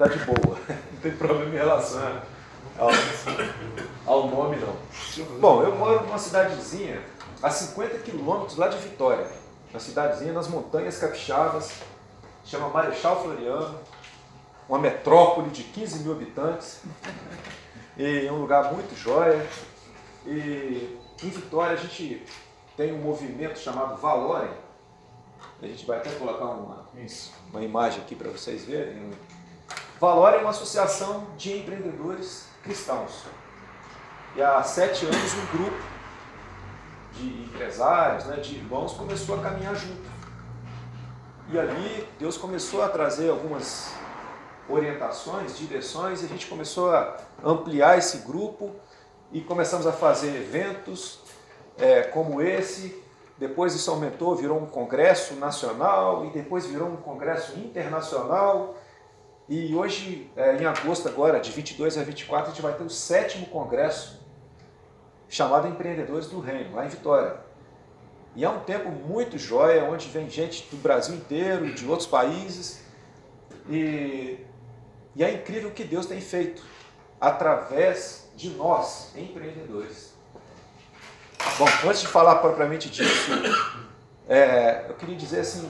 tá de boa. Não tem problema em relação ao, ao nome, não. Bom, eu moro numa cidadezinha a 50 quilômetros lá de Vitória. Uma cidadezinha nas montanhas capixabas, chama Marechal Floriano, uma metrópole de 15 mil habitantes, e um lugar muito jóia. E em Vitória a gente tem um movimento chamado Valorem. A gente vai até colocar uma, uma imagem aqui para vocês verem. Valorem é uma associação de empreendedores cristãos. E há sete anos um grupo de empresários, né, de irmãos, começou a caminhar junto. E ali Deus começou a trazer algumas orientações, direções, e a gente começou a ampliar esse grupo e começamos a fazer eventos é, como esse. Depois isso aumentou, virou um congresso nacional e depois virou um congresso internacional. E hoje, é, em agosto agora, de 22 a 24, a gente vai ter o sétimo congresso chamado Empreendedores do Reino, lá em Vitória. E é um tempo muito jóia, onde vem gente do Brasil inteiro, de outros países. E, e é incrível o que Deus tem feito através de nós, empreendedores. Bom, antes de falar propriamente disso, é, eu queria dizer assim,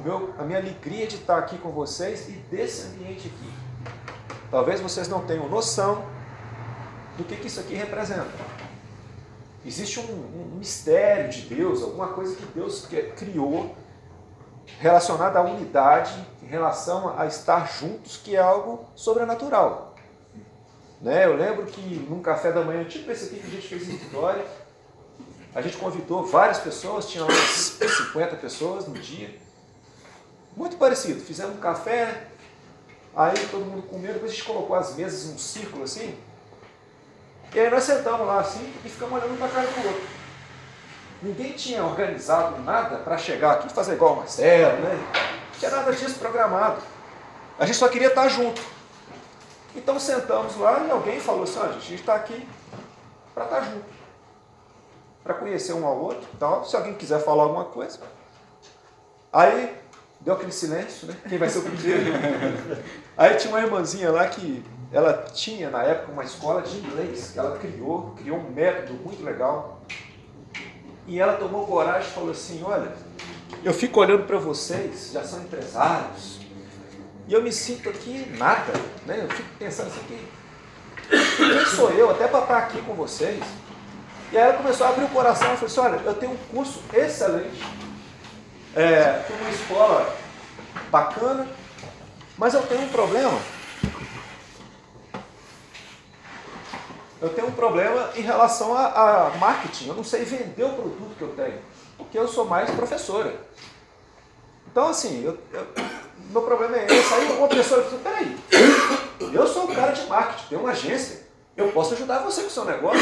meu, a minha alegria de estar aqui com vocês e desse ambiente aqui. Talvez vocês não tenham noção do que, que isso aqui representa. Existe um, um, mistério de Deus, alguma coisa que Deus criou relacionada à unidade, em relação a estar juntos, que é algo sobrenatural. Né? Eu lembro que num café da manhã, tipo esse aqui que a gente fez em Vitória, a gente convidou várias pessoas, tinha umas 50 pessoas no dia. Muito parecido. Fizemos um café, aí todo mundo comeu, depois a gente colocou as mesas em um círculo assim. E aí nós sentamos lá assim e ficamos olhando para cara do outro. Ninguém tinha organizado nada para chegar aqui e fazer igual o Marcelo, né? Não tinha nada disso programado. A gente só queria estar junto. Então sentamos lá e alguém falou assim, ah, a gente está aqui para estar junto para conhecer um ao outro tal. Se alguém quiser falar alguma coisa. Aí deu aquele silêncio, né? Quem vai ser o primeiro? Aí tinha uma irmãzinha lá que ela tinha na época uma escola de inglês que ela criou, criou um método muito legal. E ela tomou coragem e falou assim: Olha, eu fico olhando para vocês, já são empresários, e eu me sinto aqui nada, né? Eu fico pensando assim: quem sou eu até para estar aqui com vocês? E aí ela começou a abrir o coração e falou assim, olha, eu tenho um curso excelente, é, uma escola bacana, mas eu tenho um problema. Eu tenho um problema em relação a, a marketing. Eu não sei vender o produto que eu tenho, porque eu sou mais professora. Então, assim, eu, eu, meu problema é esse. Aí uma pessoa falou, peraí, eu sou um cara de marketing, tenho uma agência. Eu posso ajudar você com o seu negócio.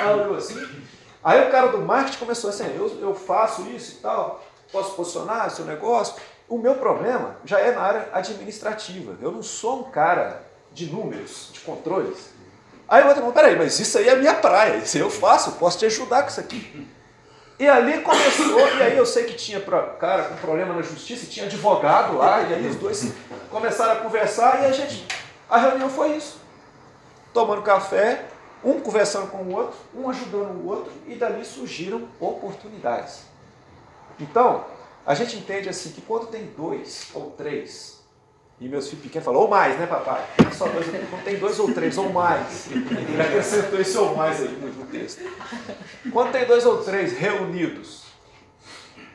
Aí assim. Aí o cara do marketing começou assim, eu, eu faço isso e tal, posso posicionar seu negócio. O meu problema já é na área administrativa. Eu não sou um cara de números, de controles. Aí o outro falou, peraí, mas isso aí é minha praia, isso aí eu faço, eu posso te ajudar com isso aqui. E ali começou, e aí eu sei que tinha cara com problema na justiça, tinha advogado lá, e aí os dois começaram a conversar e a gente, a reunião foi isso tomando café, um conversando com o outro, um ajudando o outro, e dali surgiram oportunidades. Então, a gente entende assim que quando tem dois ou três, e meus filhos pequenos falam, ou mais, né, papai? É só dois, quando tem dois ou três, ou mais. Ele acrescentou esse ou mais aí no texto. Quando tem dois ou três reunidos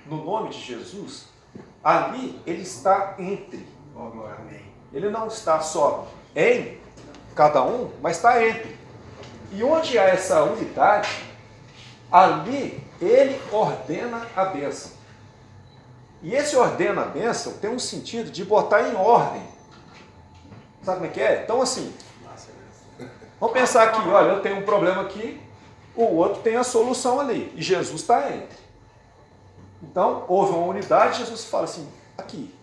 no nome de Jesus, ali ele está entre. Ele não está só em cada um, mas está entre. E onde há essa unidade, ali ele ordena a bênção. E esse ordena a bênção tem um sentido de botar em ordem. Sabe como é que é? Então, assim, vamos pensar aqui: olha, eu tenho um problema aqui, o outro tem a solução ali, e Jesus está entre. Então, houve uma unidade, Jesus fala assim: aqui,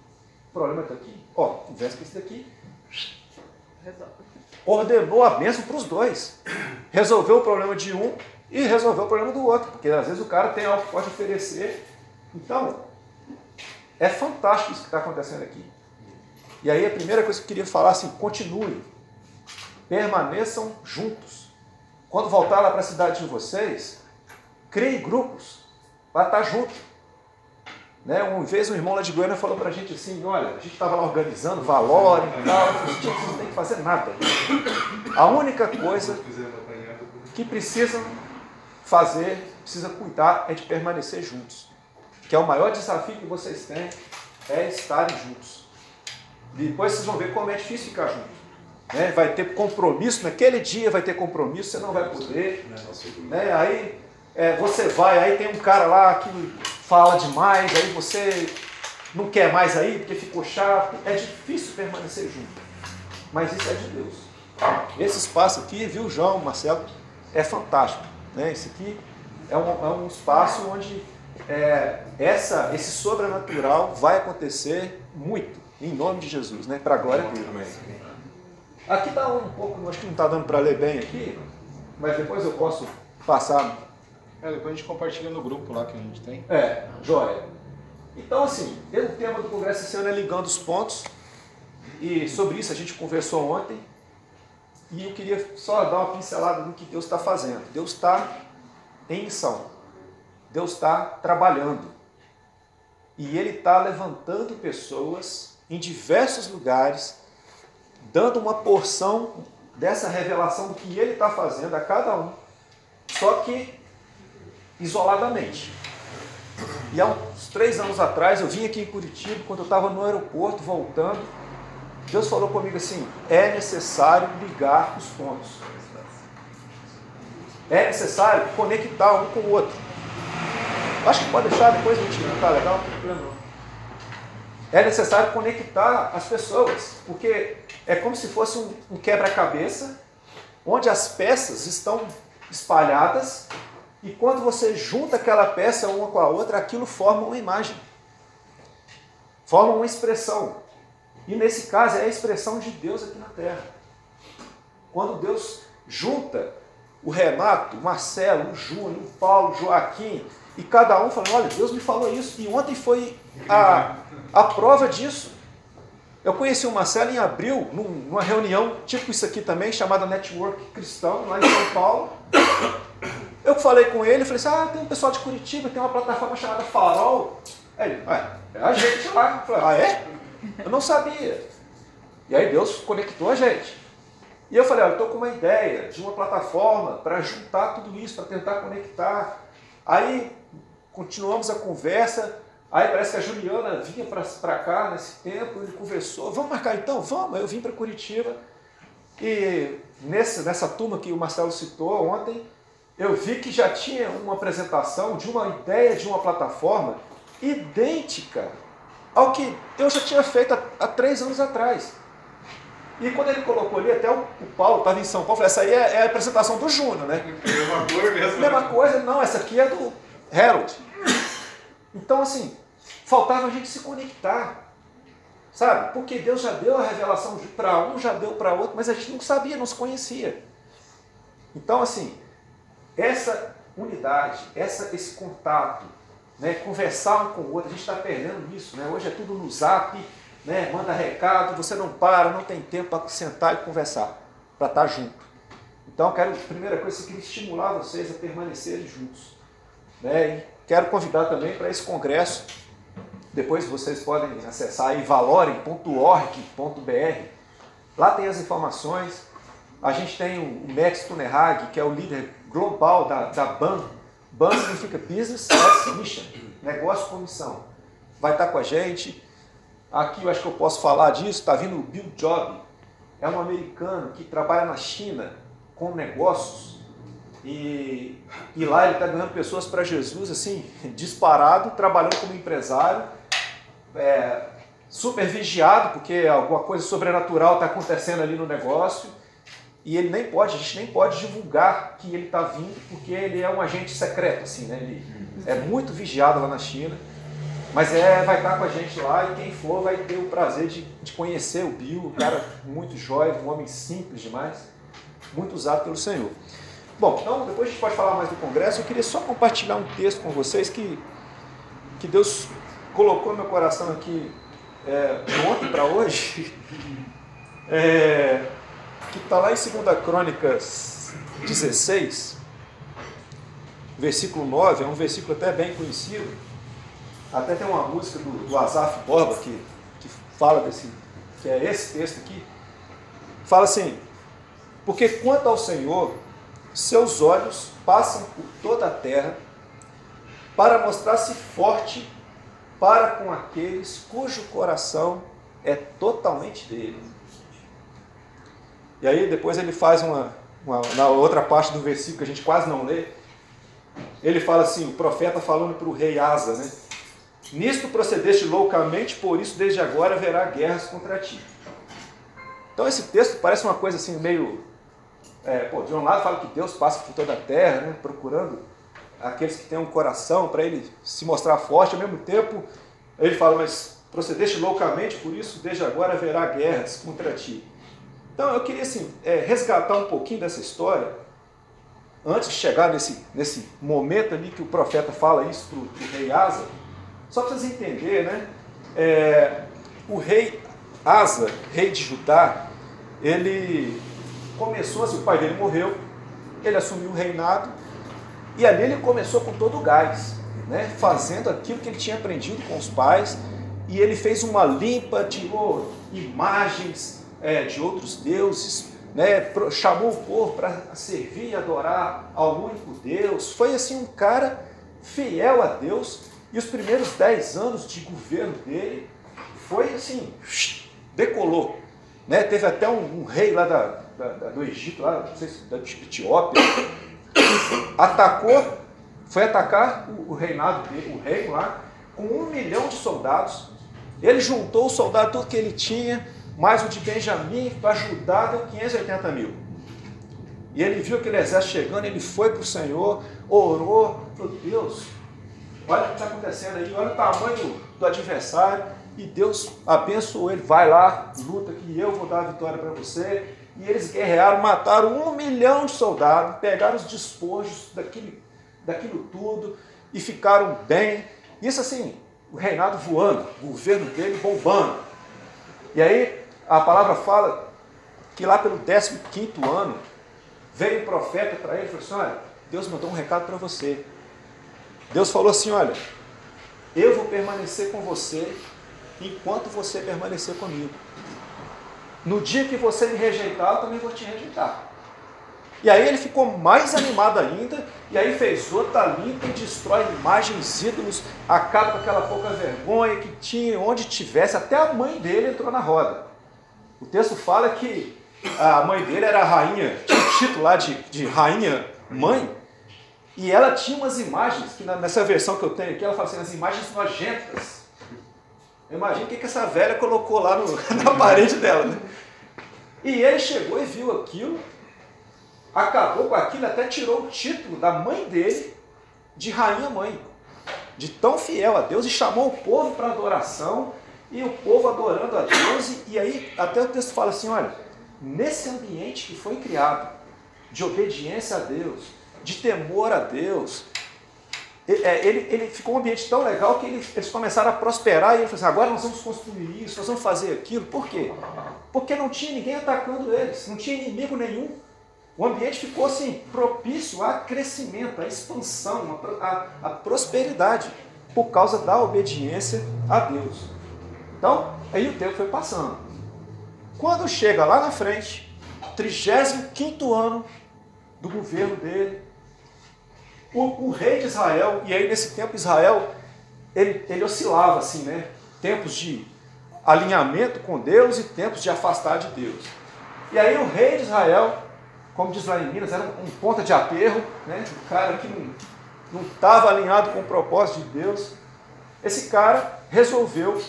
o problema está aqui, ó, conversa com esse daqui, resolve ordenou a bênção para os dois. Resolveu o problema de um e resolveu o problema do outro, porque às vezes o cara tem algo que pode oferecer. Então, é fantástico isso que está acontecendo aqui. E aí a primeira coisa que eu queria falar assim, continue. Permaneçam juntos. Quando voltar lá para a cidade de vocês, crie grupos para estar junto. Né? Uma vez um irmão lá de Goiânia falou para a gente assim, olha, a gente estava lá organizando valor e tal, a gente não tem que fazer nada. A única coisa que precisam fazer, precisa cuidar, é de permanecer juntos. Que é o maior desafio que vocês têm, é estarem juntos. Depois vocês vão ver como é difícil ficar junto. Né? Vai ter compromisso, naquele dia vai ter compromisso, você não vai poder. Né? Aí é, você vai, aí tem um cara lá que fala demais, aí você não quer mais aí porque ficou chato. É difícil permanecer junto. Mas isso é de Deus. Esse espaço aqui, viu, João, Marcelo, é fantástico. Né? Esse aqui é um, é um espaço onde é, essa, esse sobrenatural vai acontecer muito, em nome de Jesus, né? para a glória dele. Aqui está um pouco, acho que não está dando para ler bem aqui, mas depois eu posso passar. É, depois a gente compartilha no grupo lá que a gente tem. É, joia. Então, assim, o tema do Congresso esse ano é ligando os pontos, e sobre isso a gente conversou ontem, e eu queria só dar uma pincelada no que Deus está fazendo. Deus está em missão. Deus está trabalhando. E Ele está levantando pessoas em diversos lugares, dando uma porção dessa revelação do que Ele está fazendo a cada um, só que isoladamente. E há uns três anos atrás, eu vim aqui em Curitiba, quando eu estava no aeroporto, voltando, Deus falou comigo assim: é necessário ligar os pontos. É necessário conectar um com o outro. Acho que pode deixar, depois a gente tá legal? É necessário conectar as pessoas, porque é como se fosse um, um quebra-cabeça, onde as peças estão espalhadas, e quando você junta aquela peça uma com a outra, aquilo forma uma imagem, forma uma expressão. E nesse caso é a expressão de Deus aqui na terra. Quando Deus junta o Renato, o Marcelo, o Júnior, o Paulo, o Joaquim, e cada um falando, olha, Deus me falou isso. E ontem foi a, a prova disso. Eu conheci o Marcelo em abril, numa reunião, tipo isso aqui também, chamada Network Cristão, lá em São Paulo. Eu falei com ele, falei assim, ah, tem um pessoal de Curitiba, tem uma plataforma chamada Farol. Aí ele, ah, é a gente lá. Falei, ah, é? Eu não sabia. E aí Deus conectou a gente. E eu falei, olha, eu estou com uma ideia de uma plataforma para juntar tudo isso, para tentar conectar. Aí continuamos a conversa. Aí parece que a Juliana vinha para cá nesse tempo, ele conversou, vamos marcar então? Vamos. Eu vim para Curitiba e nesse, nessa turma que o Marcelo citou ontem, eu vi que já tinha uma apresentação de uma ideia de uma plataforma idêntica ao que eu já tinha feito há, há três anos atrás. E quando ele colocou ali, até o, o Paulo estava em São Paulo, falou, essa aí é, é, a apresentação do Júnior, né? Mesma coisa mesmo. Mesma coisa, não, essa aqui é do Harold. Então, assim, faltava a gente se conectar. Sabe? Porque Deus já deu a revelação para um, já deu para outro, mas a gente não sabia, não se conhecia. Então, assim, essa unidade, essa, esse contato, né, conversar um com o outro, a gente está perdendo isso. Né? Hoje é tudo no zap, né, manda recado, você não para, não tem tempo para sentar e conversar, para estar tá junto. Então, quero, primeira coisa, eu queria estimular vocês a permanecerem juntos. Né? E quero convidar também para esse congresso. Depois vocês podem acessar aí valorem.org.br. Lá tem as informações. A gente tem o Max Tunerhag, que é o líder global da, da BAN. BAN significa Business as Mission, negócio com missão. Vai estar com a gente. Aqui eu acho que eu posso falar disso. Está vindo o Bill Job. É um americano que trabalha na China com negócios e, e lá ele está ganhando pessoas para Jesus, assim, disparado, trabalhando como empresário, é, super vigiado, porque alguma coisa sobrenatural está acontecendo ali no negócio. E ele nem pode, a gente nem pode divulgar que ele está vindo, porque ele é um agente secreto, assim, né? Ele é muito vigiado lá na China. Mas é, vai estar tá com a gente lá e quem for vai ter o prazer de, de conhecer o Bill, um cara muito jóia, um homem simples demais, muito usado pelo Senhor. Bom, então depois a gente pode falar mais do Congresso. Eu queria só compartilhar um texto com vocês que, que Deus colocou no meu coração aqui é, ontem para hoje, é, que está lá em 2 Crônicas 16, versículo 9, é um versículo até bem conhecido. Até tem uma música do, do Asaf Borba que, que fala desse, que é esse texto aqui. Fala assim: Porque quanto ao Senhor, seus olhos passam por toda a terra para mostrar-se forte para com aqueles cujo coração é totalmente dele. E aí depois ele faz uma, uma, na outra parte do versículo que a gente quase não lê, ele fala assim, o profeta falando para o rei Asa, né? Nisto procedeste loucamente, por isso desde agora haverá guerras contra ti. Então esse texto parece uma coisa assim meio. É, pô, de um lado fala que Deus passa por toda a terra, né, procurando aqueles que têm um coração para ele se mostrar forte, ao mesmo tempo ele fala, mas procedeste loucamente, por isso desde agora haverá guerras contra ti. Então eu queria assim, é, resgatar um pouquinho dessa história, antes de chegar nesse, nesse momento ali que o profeta fala isso para o rei Asa, só para vocês entenderem, né? É, o rei Asa, rei de Judá, ele começou assim, o pai dele morreu, ele assumiu o reinado, e ali ele começou com todo o gás, né? fazendo aquilo que ele tinha aprendido com os pais, e ele fez uma limpa, tirou imagens é, de outros deuses, né? chamou o povo para servir e adorar ao único Deus. Foi assim um cara fiel a Deus, e os primeiros dez anos de governo dele foi assim, decolou. Né? Teve até um, um rei lá da, da, do Egito, lá, não sei se da Etiópia, atacou, foi atacar o, o reinado dele, o reino lá, com um milhão de soldados. Ele juntou o soldado tudo que ele tinha, mais o de Benjamim, para ajudar, deu 580 mil. E ele viu aquele exército chegando, ele foi para o Senhor, orou, falou, Deus, olha o que está acontecendo aí, olha o tamanho do, adversário, e Deus abençoou ele, vai lá, luta que eu vou dar a vitória para você. E eles guerrearam, mataram um milhão de soldados, pegaram os despojos daquilo, daquilo tudo e ficaram bem. Isso assim, o reinado voando, o governo dele bombando. E aí a palavra fala que lá pelo 15 ano veio um profeta para ele e falou assim: Olha, Deus mandou um recado para você. Deus falou assim: Olha, eu vou permanecer com você enquanto você permanecer comigo. No dia que você me rejeitar, eu também vou te rejeitar. E aí ele ficou mais animado ainda, e aí fez outra limpa e destrói imagens, ídolos, acaba com aquela pouca vergonha que tinha onde tivesse, até a mãe dele entrou na roda. O texto fala que a mãe dele era a rainha, tinha um título lá de, de rainha mãe, e ela tinha umas imagens, que nessa versão que eu tenho aqui, ela fala assim, as imagens nojentas Imagina o que, que essa velha colocou lá no, na parede dela. Né? E ele chegou e viu aquilo, acabou com aquilo, até tirou o título da mãe dele de rainha mãe, de tão fiel a Deus, e chamou o povo para adoração, e o povo adorando a Deus, e, aí até o texto fala assim, olha, nesse ambiente que foi criado, de obediência a Deus, de temor a Deus, é, ele, ele ficou um ambiente tão legal que eles, eles começaram a prosperar e ele falou assim, agora nós vamos construir isso, nós vamos fazer aquilo. Por quê? Porque não tinha ninguém atacando eles, não tinha inimigo nenhum. O ambiente ficou assim, propício a crescimento, a expansão, a, a, a prosperidade, por causa da obediência a Deus. Então, aí o tempo foi passando. Quando chega lá na frente, 35 ano do governo dele, o, o, rei de Israel, e aí nesse tempo Israel, ele, ele oscilava assim, né? Tempos de alinhamento com Deus e tempos de afastar de Deus. E aí o rei de Israel, como diz lá em Minas, era um, ponta de aterro, né? Um cara que não estava alinhado com o propósito de Deus. Esse cara resolveu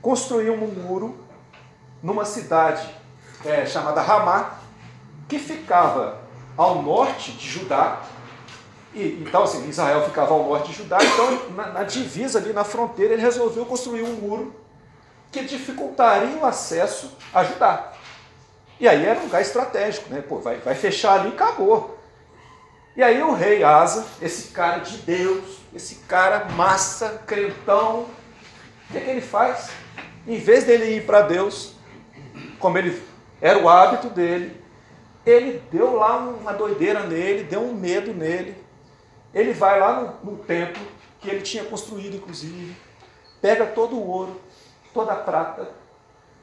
construir um muro numa cidade é, chamada Ramá, que ficava ao norte de Judá, e, então, assim, Israel ficava ao norte de Judá, então, na, na, divisa ali na fronteira, ele resolveu construir um muro que dificultaria o acesso a Judá. E aí era um lugar estratégico, né? Pô, vai, vai fechar ali e acabou. E aí o rei Asa, esse cara de Deus, esse cara massa, crentão, o que, é que ele faz? Em vez dele ir para Deus, como ele era o hábito dele, ele deu lá uma doideira nele, deu um medo nele. Ele vai lá no, no templo, que ele tinha construído, inclusive, pega todo o ouro, toda a prata,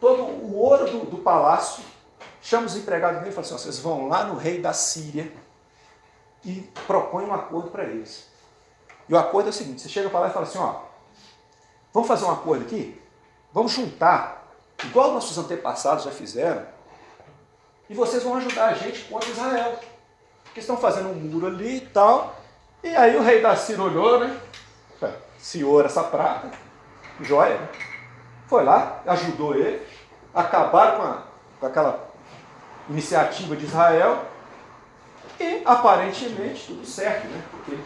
todo o ouro do, do palácio, chama os empregados dele e fala assim: vocês vão lá no rei da Síria e propõe um acordo para eles. E o acordo é o seguinte: você chega para lá e fala assim: ó, vamos fazer um acordo aqui? Vamos juntar, igual nossos antepassados já fizeram, e vocês vão ajudar a gente contra Israel. Porque estão fazendo um muro ali e tal. E aí o rei da Síria olhou, né? Senhor, essa prata, joia, né? Foi lá, ajudou ele, acabaram com, a, com aquela iniciativa de Israel e aparentemente tudo certo, né? Porque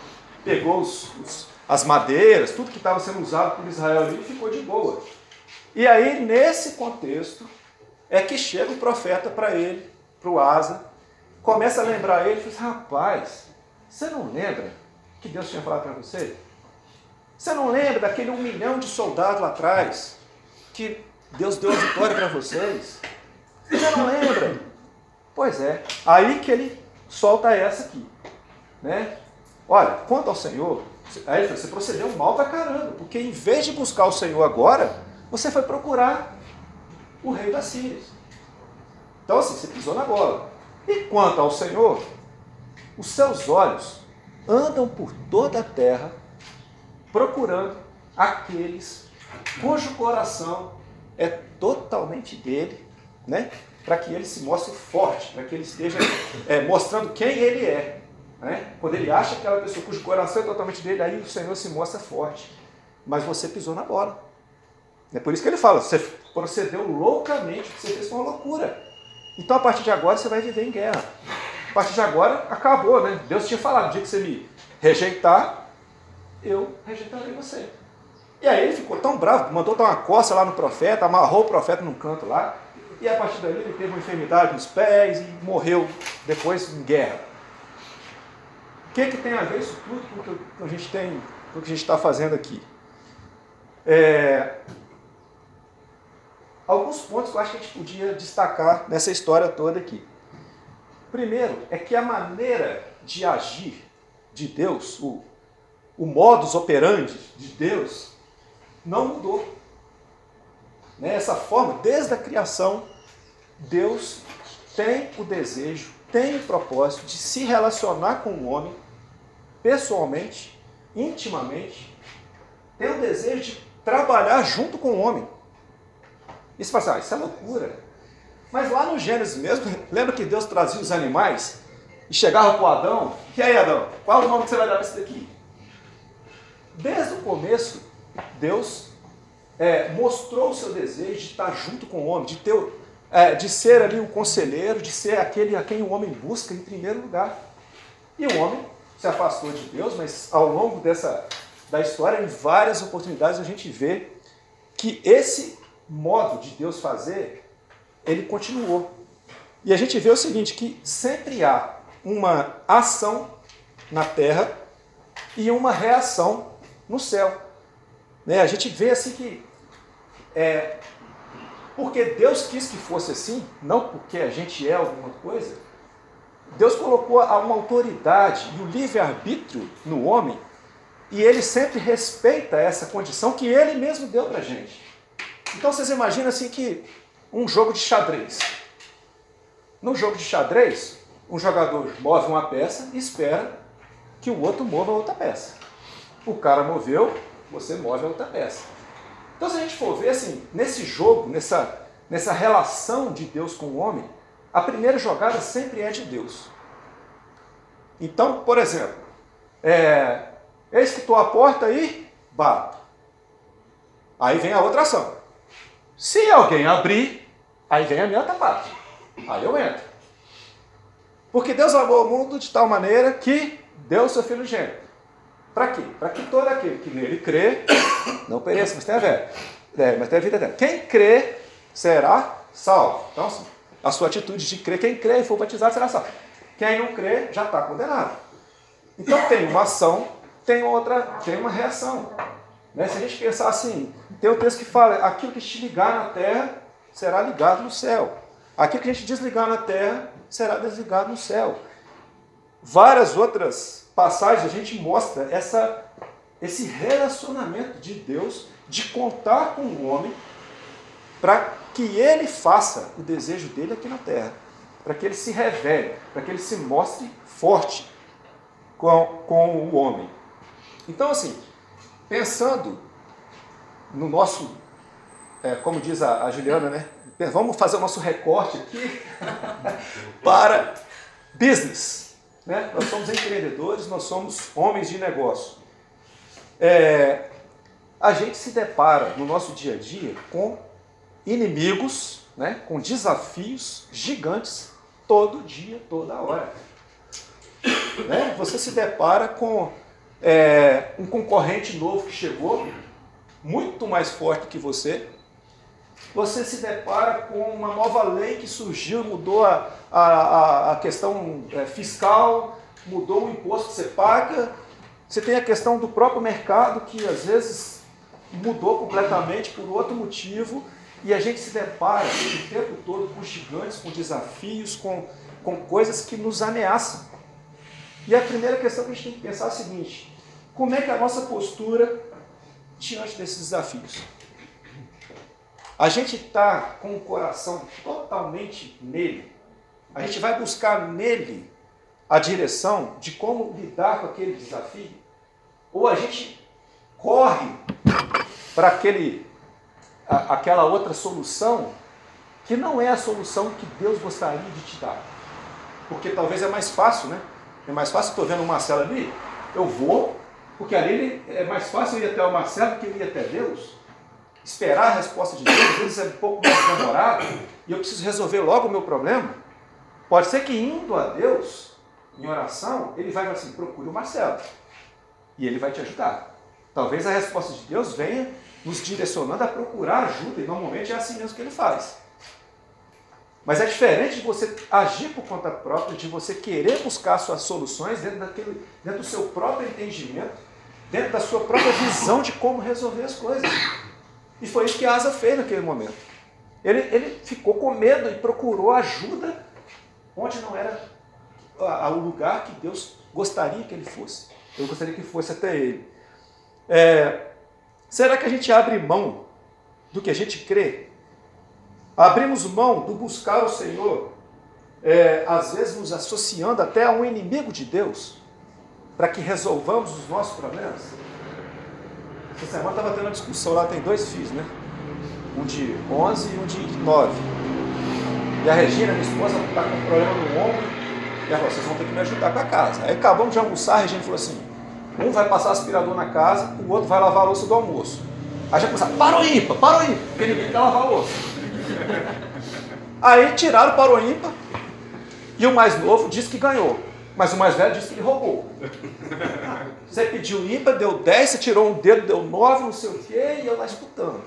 pegou os, os, as madeiras, tudo que estava sendo usado por Israel ali ficou de boa. E aí, nesse contexto, é que chega o profeta para ele, para o Asa, começa a lembrar ele e diz: Rapaz, você não lembra que Deus tinha falado para você? Você não lembra daquele um milhão de soldados lá atrás que Deus deu a vitória para vocês? Você não lembra? Pois é, aí que ele solta essa aqui. Né? Olha, quanto ao Senhor, aí você procedeu mal pra caramba, porque em vez de buscar o Senhor agora, você foi procurar o rei da Síria. Então assim, você pisou na bola. E quanto ao Senhor, os seus olhos andam por toda a terra procurando aqueles cujo coração é totalmente dele, né? Para que ele se mostre forte, para que ele esteja é, mostrando quem ele é. Né? Quando ele acha aquela pessoa cujo coração é totalmente dele, aí o Senhor se mostra forte. Mas você pisou na bola. É por isso que ele fala: você procedeu loucamente, você fez uma loucura. Então a partir de agora você vai viver em guerra. A partir de agora acabou, né? Deus tinha falado: no dia que você me rejeitar, eu rejeitarei você. E aí ele ficou tão bravo, mandou dar uma coça lá no profeta, amarrou o profeta num canto lá, e a partir daí ele teve uma enfermidade nos pés e morreu depois em guerra. O que, que tem a ver isso tudo com o que a gente tem, com o que a gente está fazendo aqui? É, alguns pontos que eu acho que a gente podia destacar nessa história toda aqui. Primeiro, é que a maneira de agir de Deus, o, o modus operandi de Deus, não mudou. Né? Essa forma, desde a criação, Deus tem o desejo, tem o propósito de se relacionar com o homem pessoalmente, intimamente, tem o desejo de trabalhar junto com o homem. E você fala assim, ah, isso é loucura. Mas lá no Gênesis mesmo, lembra que Deus trazia os animais e chegava para o Adão, e aí Adão, qual é o nome que você vai dar para esse daqui? Desde o começo, Deus é, mostrou o seu desejo de estar junto com o homem, de, ter, é, de ser ali o conselheiro, de ser aquele a quem o homem busca em primeiro lugar. E o homem se afastou de Deus, mas ao longo dessa da história, em várias oportunidades, a gente vê que esse modo de Deus fazer, ele continuou. E a gente vê o seguinte, que sempre há uma ação na terra e uma reação no céu. Né? A gente vê assim que é, porque Deus quis que fosse assim, não porque a gente é alguma coisa, Deus colocou uma autoridade e o livre-arbítrio no homem, e ele sempre respeita essa condição que ele mesmo deu para a gente. Então vocês imaginam assim que um jogo de xadrez. No jogo de xadrez, um jogador move uma peça e espera que o outro mova outra peça. O cara moveu, você move a outra peça. Então, se a gente for ver assim, nesse jogo, nessa, nessa relação de Deus com o homem, a primeira jogada sempre é de Deus. Então, por exemplo, é, eis que estou à porta e bato. Aí vem a outra ação. Se alguém abrir, aí vem a minha outra parte. Aí eu entro. Porque Deus amou o mundo de tal maneira que deu o seu filho gênero. Para quê? Para que todo aquele que nele crê não pereça, mas tenha vida. É, mas tenha vida eterna. Quem crê será salvo. Então, assim, a sua atitude de crer, quem crê e for batizado será salvo. Quem não crê já está condenado. Então tem uma ação, tem outra, tem uma reação. Né? Se a gente pensar assim, tem um texto que fala: aquilo que te ligar na terra será ligado no céu. Aquilo que a gente desligar na terra será desligado no céu. Várias outras passagens a gente mostra essa, esse relacionamento de Deus de contar com o homem para que ele faça o desejo dele aqui na terra, para que ele se revele, para que ele se mostre forte com, com o homem. Então, assim, pensando no nosso, é, como diz a, a Juliana, né? Vamos fazer o nosso recorte aqui para business. Né? Nós somos empreendedores, nós somos homens de negócio. É, a gente se depara no nosso dia a dia com inimigos, né? com desafios gigantes todo dia, toda hora. Né? Você se depara com é, um concorrente novo que chegou, muito mais forte que você. Você se depara com uma nova lei que surgiu, mudou a, a, a questão é, fiscal, mudou o imposto que você paga. Você tem a questão do próprio mercado que às vezes mudou completamente por outro motivo. E a gente se depara o tempo todo com gigantes, com desafios, com, com coisas que nos ameaçam. E a primeira questão que a gente tem que pensar é a seguinte: como é que a nossa postura diante desses desafios? A gente está com o coração totalmente nele. A gente vai buscar nele a direção de como lidar com aquele desafio? Ou a gente corre para aquele, a, aquela outra solução que não é a solução que Deus gostaria de te dar? Porque talvez é mais fácil, né? É mais fácil, estou vendo o Marcelo ali, eu vou, porque ali é mais fácil ir até o Marcelo que eu ir até Deus. Esperar a resposta de Deus, às vezes é um pouco mais demorado, e eu preciso resolver logo o meu problema. Pode ser que indo a Deus, em oração, ele vai assim, procure o Marcelo. E ele vai te ajudar. Talvez a resposta de Deus venha nos direcionando a procurar ajuda, e normalmente é assim mesmo que ele faz. Mas é diferente de você agir por conta própria, de você querer buscar suas soluções dentro, daquele, dentro do seu próprio entendimento, dentro da sua própria visão de como resolver as coisas. E foi isso que Asa fez naquele momento. Ele, ele ficou com medo e procurou ajuda onde não era o lugar que Deus gostaria que ele fosse. Eu gostaria que fosse até ele. É, será que a gente abre mão do que a gente crê Abrimos mão do buscar o Senhor, é, às vezes nos associando até a um inimigo de Deus, para que resolvamos os nossos problemas. Essa semana estava tendo uma discussão lá, tem dois filhos, né? Um de 11 e um de 9. E a Regina, minha esposa, está com um problema no ombro, e ela falou, vocês vão ter que me ajudar com a casa. Aí acabamos de almoçar, a Regina falou assim, um vai passar aspirador na casa, o outro vai lavar a louça do almoço. Aí já começaram, para o ímpar, para o ímpar, porque ninguém quer lavar a louça. Aí tiraram para o ímpar e o mais novo disse que ganhou. Mas o mais velho disse que ele roubou. Você pediu ímpar, deu 10, você tirou um dedo, deu 9, não sei o quê, e eu lá disputando.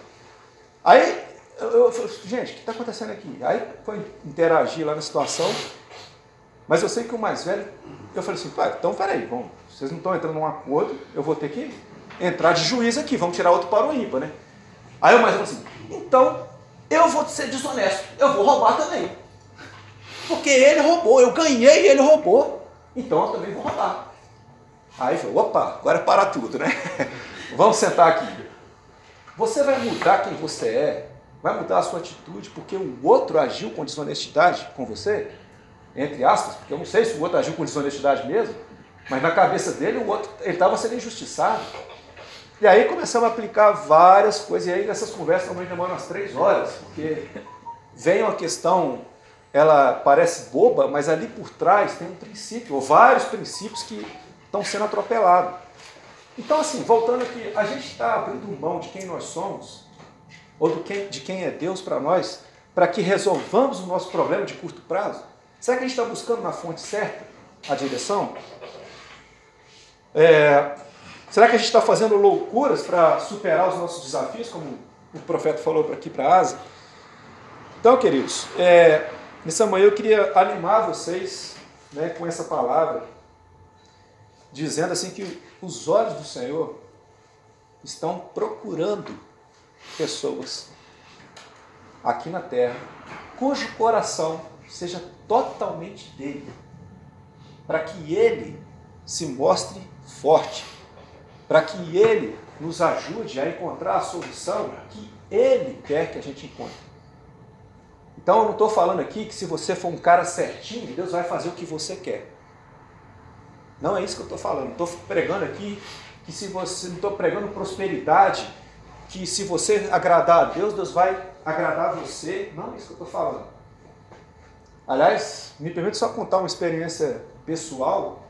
Aí eu, falei, gente, o que está acontecendo aqui? Aí foi interagir lá na situação, mas eu sei que o mais velho, eu falei assim, pai, então peraí, vamos, vocês não estão entrando num acordo, eu vou ter que entrar de juiz aqui, vamos tirar outro para o ímpar, né? Aí o mais velho falou assim, então eu vou ser desonesto, eu vou roubar também. Porque ele roubou, eu ganhei e ele roubou, então eu também vou roubar. Aí falou, opa, agora é para tudo, né? Vamos sentar aqui. Você vai mudar quem você é, vai mudar a sua atitude porque o outro agiu com desonestidade com você? Entre aspas, porque eu não sei se o outro agiu com desonestidade mesmo, mas na cabeça dele o outro estava sendo injustiçado. E aí começamos a aplicar várias coisas, e aí nessas conversas normalmente demoram umas três horas, porque vem uma questão, ela parece boba, mas ali por trás tem um princípio, ou vários princípios que estão sendo atropelados. Então, assim, voltando aqui, a gente está abrindo mão de quem nós somos, ou quem, de quem é Deus para nós, para que resolvamos o nosso problema de curto prazo? Será que a gente está buscando na fonte certa a direção? É, Será que a gente está fazendo loucuras para superar os nossos desafios, como o profeta falou aqui para Asa? Então, queridos, é, nessa manhã eu queria animar vocês né, com essa palavra, dizendo assim que os olhos do Senhor estão procurando pessoas aqui na terra cujo coração seja totalmente dele, para que ele se mostre forte, para que ele nos ajude a encontrar a solução que ele quer que a gente encontre. Então eu não estou falando aqui que se você for um cara certinho, Deus vai fazer o que você quer. Não é isso que eu estou falando. Estou pregando aqui que se você não estou pregando prosperidade, que se você agradar a Deus, Deus vai agradar você. Não é isso que eu estou falando. Aliás, me permite só contar uma experiência pessoal.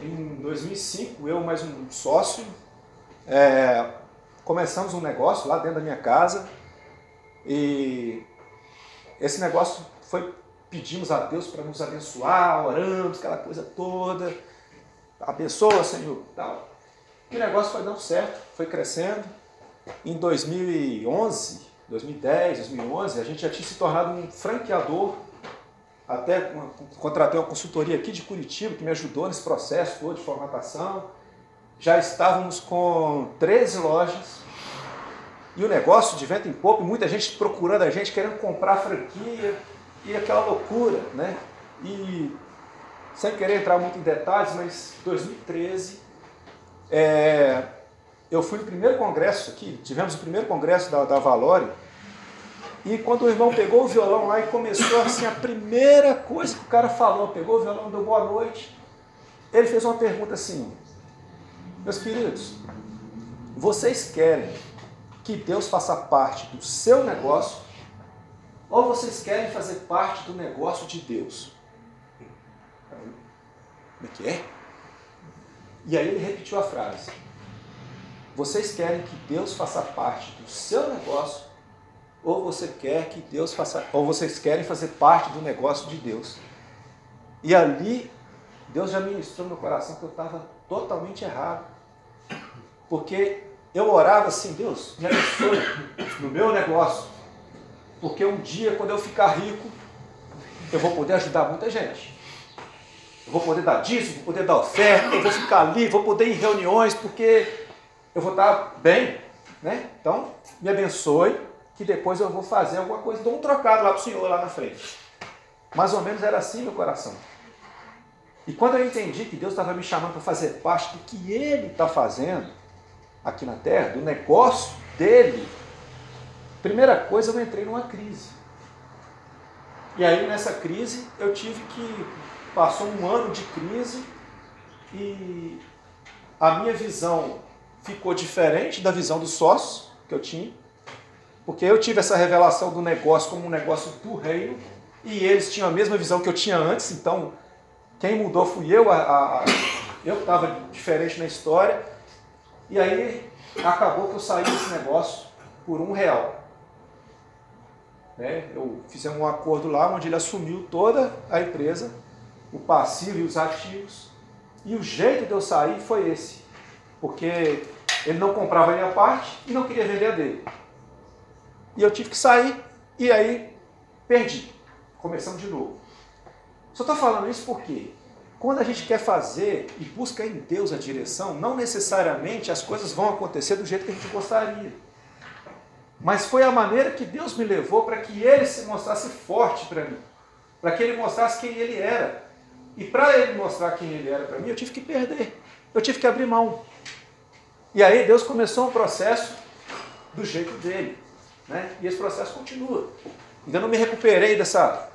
Em 2005, eu mais um sócio é, começamos um negócio lá dentro da minha casa e esse negócio foi pedimos a Deus para nos abençoar, oramos, aquela coisa toda. Abençoa, Senhor, tal. E o negócio foi dando certo, foi crescendo. Em 2011, 2010, 2011, a gente já tinha se tornado um franqueador. Até contratei uma consultoria aqui de Curitiba que me ajudou nesse processo todo de formatação. Já estávamos com 13 lojas. E o negócio de vento em pouco, muita gente procurando a gente, querendo comprar franquia e aquela loucura, né? E sem querer entrar muito em detalhes, mas 2013 é, eu fui no primeiro congresso aqui, tivemos o primeiro congresso da, da Valore, e quando o irmão pegou o violão lá e começou assim, a primeira coisa que o cara falou, pegou o violão, deu boa noite, ele fez uma pergunta assim, meus queridos, vocês querem que Deus faça parte do seu negócio ou vocês querem fazer parte do negócio de Deus? Como é que é? E aí ele repetiu a frase: Vocês querem que Deus faça parte do seu negócio, ou você quer que Deus faça, ou vocês querem fazer parte do negócio de Deus? E ali Deus já ministrou no meu coração que eu estava totalmente errado. Porque eu orava assim, Deus, me abençoe no meu negócio. Porque um dia, quando eu ficar rico, eu vou poder ajudar muita gente. Eu vou poder dar dízimo, vou poder dar oferta, eu vou ficar ali, vou poder ir em reuniões, porque eu vou estar bem. Né? Então, me abençoe, que depois eu vou fazer alguma coisa, dou um trocado lá para o Senhor lá na frente. Mais ou menos era assim meu coração. E quando eu entendi que Deus estava me chamando para fazer parte do que Ele está fazendo aqui na terra, do negócio dele, Primeira coisa, eu entrei numa crise. E aí nessa crise eu tive que. Passou um ano de crise e a minha visão ficou diferente da visão do sócio que eu tinha. Porque eu tive essa revelação do negócio como um negócio do reino e eles tinham a mesma visão que eu tinha antes, então quem mudou fui eu, a, a, eu estava diferente na história. E aí acabou que eu saí desse negócio por um real. Né? Eu fizemos um acordo lá onde ele assumiu toda a empresa, o passivo e os ativos. E o jeito de eu sair foi esse. Porque ele não comprava a minha parte e não queria vender a dele. E eu tive que sair e aí perdi. Começamos de novo. Só estou falando isso porque quando a gente quer fazer e busca em Deus a direção, não necessariamente as coisas vão acontecer do jeito que a gente gostaria. Mas foi a maneira que Deus me levou para que ele se mostrasse forte para mim. Para que ele mostrasse quem ele era. E para ele mostrar quem ele era para mim, eu tive que perder. Eu tive que abrir mão. E aí Deus começou um processo do jeito dele. Né? E esse processo continua. Ainda não me recuperei dessa,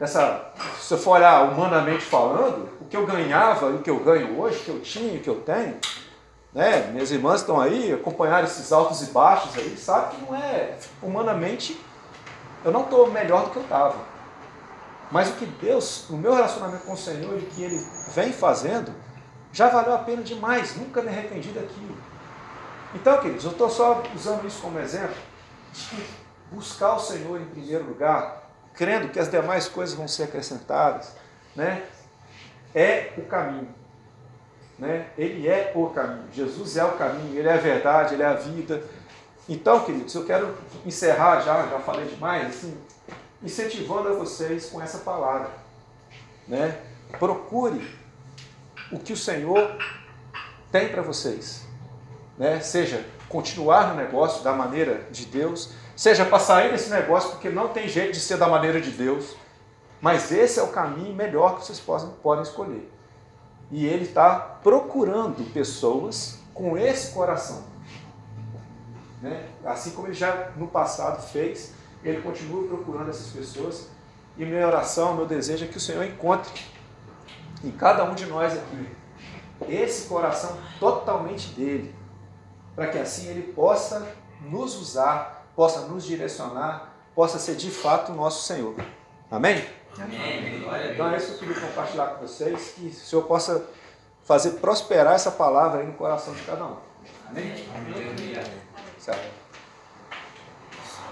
dessa. Se eu for olhar humanamente falando, o que eu ganhava e o que eu ganho hoje, o que eu tinha e o que eu tenho, né? Minhas irmãs estão aí, acompanharam esses altos e baixos aí, sabe que não é humanamente, eu não estou melhor do que eu estava. Mas o que Deus, no meu relacionamento com o Senhor e o que Ele vem fazendo, já valeu a pena demais, nunca me arrependi daquilo. Então, queridos, eu estou só usando isso como exemplo de buscar o Senhor em primeiro lugar, crendo que as demais coisas vão ser acrescentadas, né? É o caminho. Né? Ele é o caminho. Jesus é o caminho, ele é a verdade, ele é a vida. Então, queridos, eu quero encerrar já, já falei demais, assim, incentivando a vocês com essa palavra. Né? Procure o que o Senhor tem para vocês. né? seja continuar no negócio da maneira de Deus, seja para sair desse negócio porque não tem jeito de ser da maneira de Deus, mas esse é o caminho melhor que vocês podem, podem escolher. E ele está procurando pessoas com esse coração. Né? Assim como ele já no passado fez, ele continua procurando essas pessoas. E minha oração, meu desejo é que o Senhor encontre em cada um de nós aqui esse coração totalmente dele, para que assim ele possa nos usar, possa nos direcionar, possa ser de fato o nosso Senhor. Amém? Amém. Então é isso que eu queria compartilhar com vocês, que o Senhor possa fazer prosperar essa palavra aí no coração de cada um. Amém? Amém. Certo.